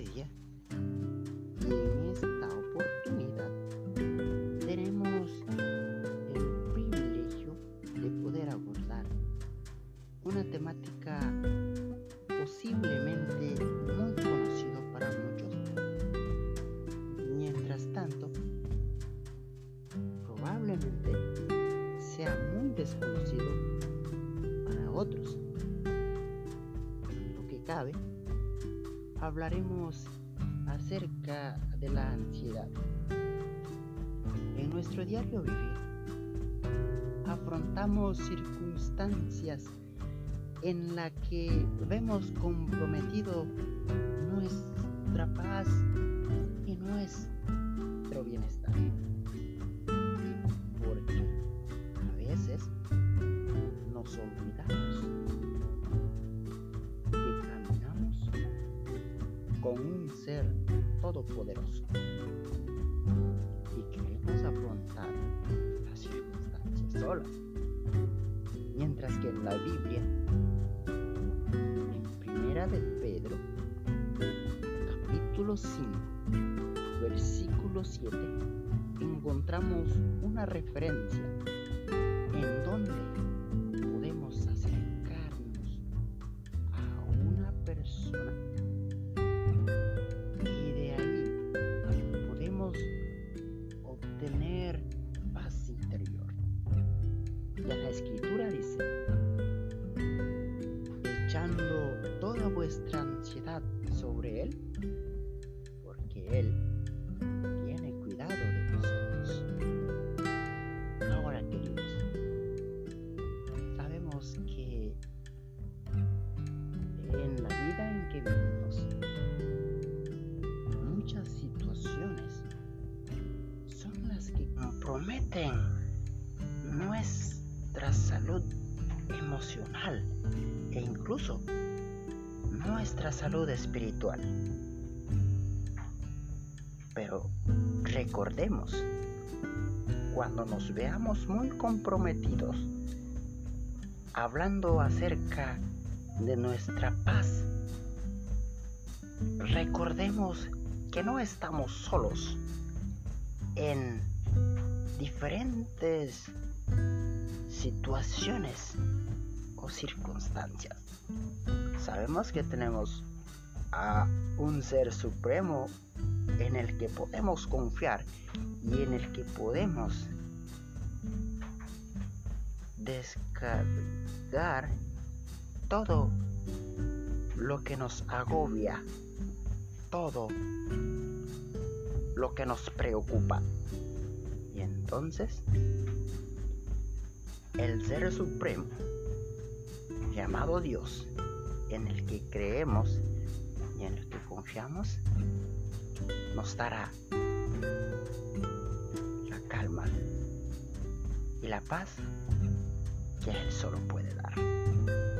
día y en esta oportunidad tenemos el privilegio de poder abordar una temática posiblemente muy conocido para muchos. Mientras tanto, probablemente sea muy desconocido para otros. Lo que cabe, hablaremos acerca de la ansiedad. En nuestro diario vivir, afrontamos circunstancias en la que vemos comprometido nuestra paz y nuestro bienestar. Con un ser todopoderoso y queremos afrontar las circunstancias solas. Mientras que en la Biblia de Pedro, capítulo 5, versículo 7, encontramos una referencia en donde vuestra ansiedad sobre Él, porque Él tiene cuidado de nosotros. Ahora, queridos, sabemos que en la vida en que vivimos, muchas situaciones son las que comprometen nuestra salud emocional e incluso nuestra salud espiritual. Pero recordemos, cuando nos veamos muy comprometidos, hablando acerca de nuestra paz, recordemos que no estamos solos en diferentes situaciones circunstancias. Sabemos que tenemos a un ser supremo en el que podemos confiar y en el que podemos descargar todo lo que nos agobia, todo lo que nos preocupa. Y entonces, el Ser Supremo, llamado Dios, en el que creemos y en el que confiamos, nos dará la calma y la paz que Él solo puede dar.